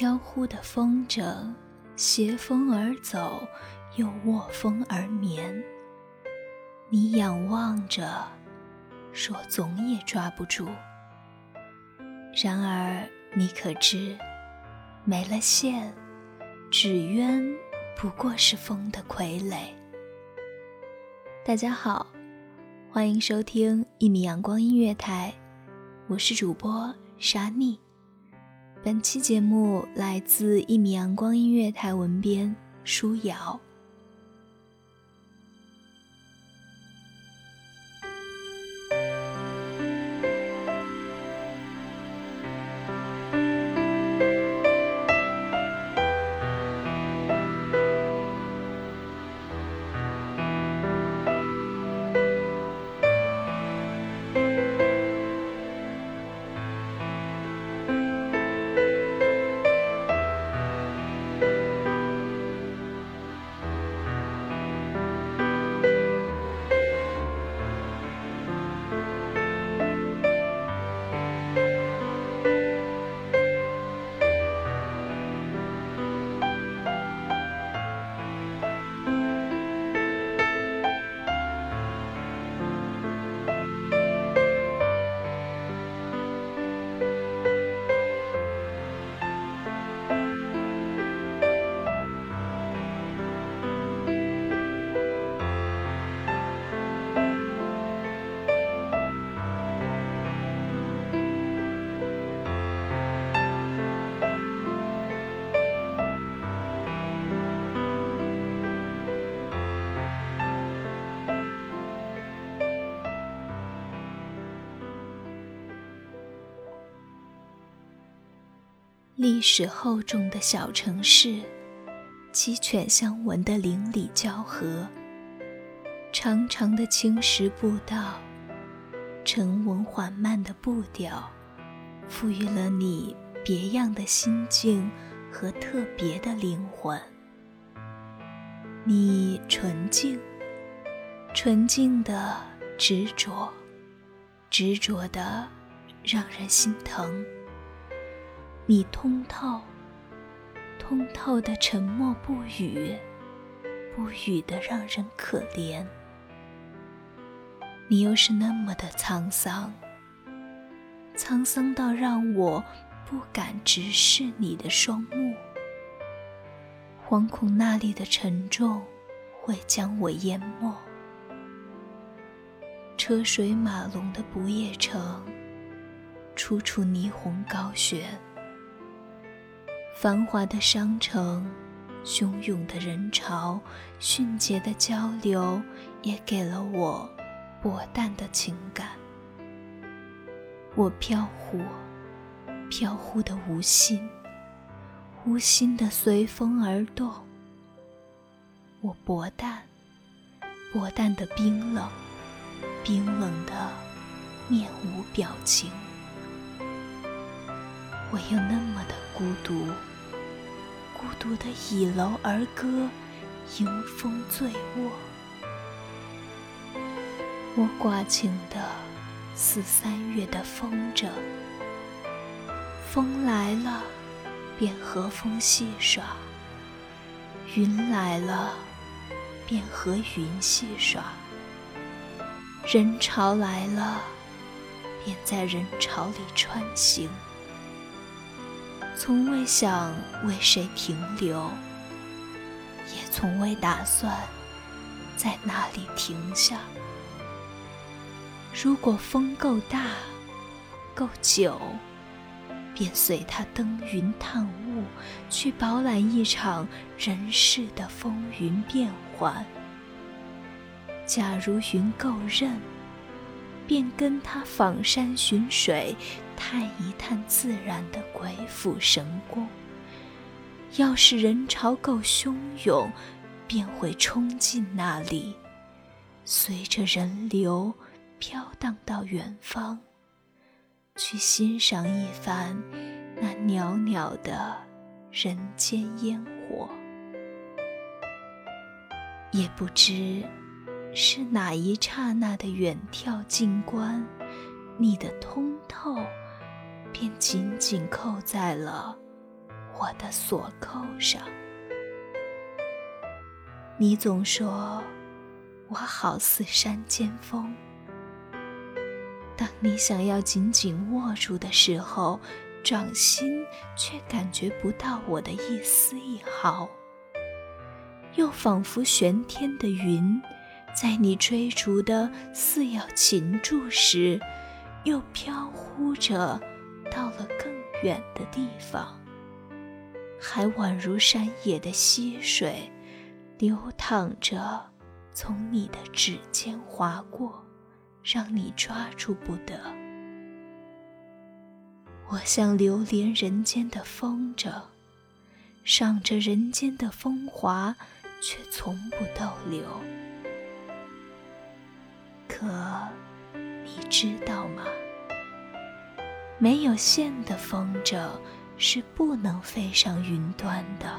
飘忽的风筝，携风而走，又握风而眠。你仰望着，说总也抓不住。然而你可知，没了线，纸鸢不过是风的傀儡。大家好，欢迎收听一米阳光音乐台，我是主播沙妮。本期节目来自一米阳光音乐台文编舒瑶。历史厚重的小城市，鸡犬相闻的邻里交合，长长的青石步道，沉稳缓慢的步调，赋予了你别样的心境和特别的灵魂。你纯净，纯净的执着，执着的让人心疼。你通透，通透的沉默不语，不语的让人可怜。你又是那么的沧桑，沧桑到让我不敢直视你的双目，惶恐那里的沉重会将我淹没。车水马龙的不夜城，处处霓虹高悬。繁华的商城，汹涌的人潮，迅捷的交流，也给了我薄淡的情感。我飘忽，飘忽的无心，无心的随风而动。我薄淡，薄淡的冰冷，冰冷的面无表情。我又那么的孤独。孤独的倚楼而歌，迎风醉卧。我挂情的似三月的风筝，风来了便和风戏耍，云来了便和云戏耍，人潮来了便在人潮里穿行。从未想为谁停留，也从未打算在那里停下。如果风够大、够久，便随它登云探雾，去饱览一场人世的风云变幻。假如云够韧，便跟它访山寻水，探一探自然的鬼斧神工。要是人潮够汹涌，便会冲进那里，随着人流飘荡到远方，去欣赏一番那袅袅的人间烟火。也不知是哪一刹那的远眺近观，你的通透便紧紧扣在了。我的锁扣上，你总说我好似山间风。当你想要紧紧握住的时候，掌心却感觉不到我的一丝一毫。又仿佛悬天的云，在你追逐的似要擒住时，又飘忽着到了更远的地方。还宛如山野的溪水，流淌着，从你的指尖划过，让你抓住不得。我像流连人间的风筝，赏着人间的风华，却从不逗留。可，你知道吗？没有线的风筝。是不能飞上云端的，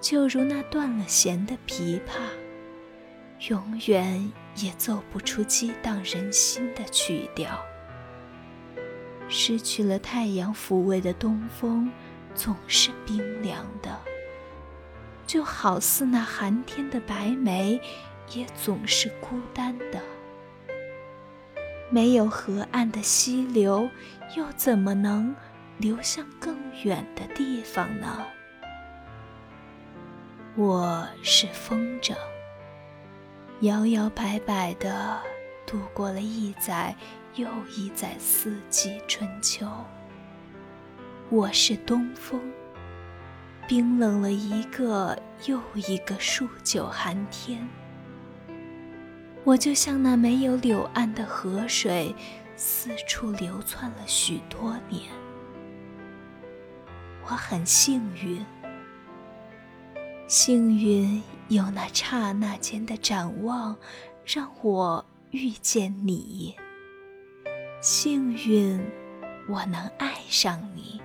就如那断了弦的琵琶，永远也奏不出激荡人心的曲调。失去了太阳抚慰的东风，总是冰凉的，就好似那寒天的白梅，也总是孤单的。没有河岸的溪流，又怎么能？流向更远的地方呢？我是风筝，摇摇摆摆地度过了一载又一载四季春秋。我是东风，冰冷了一个又一个数九寒天。我就像那没有柳岸的河水，四处流窜了许多年。我很幸运，幸运有那刹那间的展望，让我遇见你。幸运我能爱上你，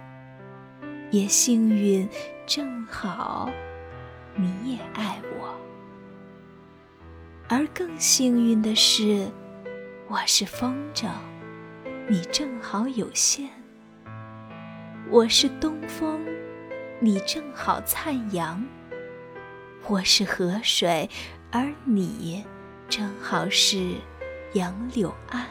也幸运正好你也爱我。而更幸运的是，我是风筝，你正好有线。我是东风，你正好灿阳；我是河水，而你正好是杨柳岸。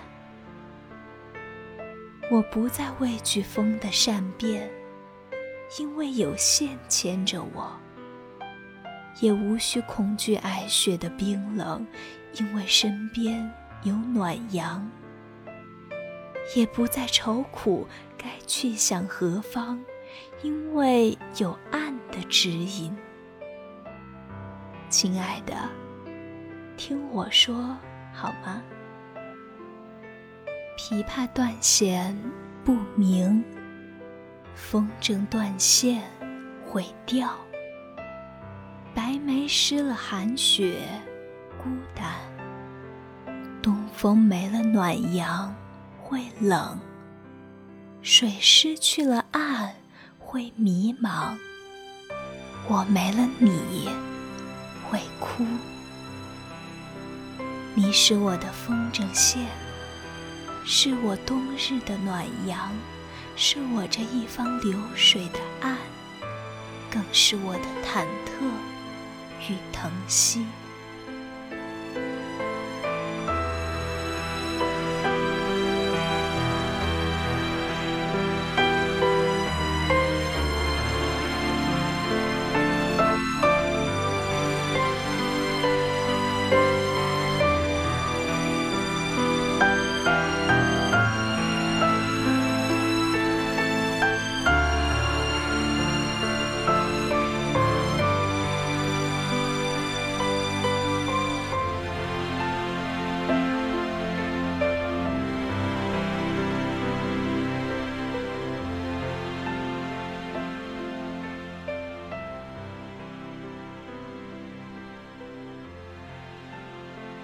我不再畏惧风的善变，因为有线牵着我；也无需恐惧皑雪的冰冷，因为身边有暖阳。也不再愁苦该去向何方，因为有岸的指引。亲爱的，听我说好吗？琵琶断弦不鸣，风筝断线会掉。白梅湿了寒雪，孤单。东风没了暖阳。会冷，水失去了岸，会迷茫。我没了你，会哭。你是我的风筝线，是我冬日的暖阳，是我这一方流水的岸，更是我的忐忑与疼惜。